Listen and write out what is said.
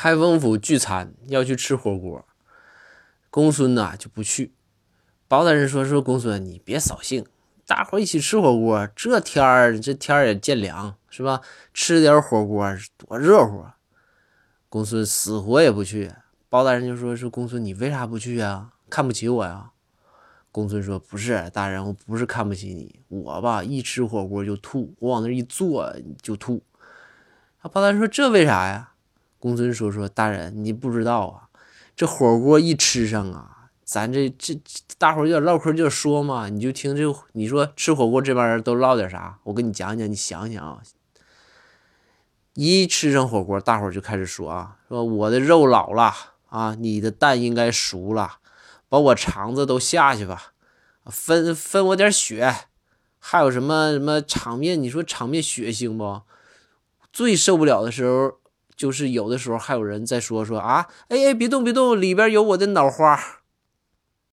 开封府聚餐要去吃火锅，公孙呐就不去。包大人说：“说公孙，你别扫兴，大伙一起吃火锅，这天儿这天儿也渐凉，是吧？吃点火锅多热乎。”公孙死活也不去。包大人就说：“说公孙，你为啥不去啊？看不起我呀？”公孙说：“不是，大人，我不是看不起你，我吧一吃火锅就吐，我往那一坐就吐。”他包大人说：“这为啥呀？”公孙说：“说大人，你不知道啊，这火锅一吃上啊。”咱这这大伙儿就唠嗑就说嘛，你就听这，你说吃火锅这帮人都唠点啥？我跟你讲讲，你想想啊，一吃上火锅，大伙儿就开始说啊，说我的肉老了啊，你的蛋应该熟了，把我肠子都下去吧，分分我点血，还有什么什么场面？你说场面血腥不？最受不了的时候，就是有的时候还有人在说说啊，哎哎，别动别动，里边有我的脑花。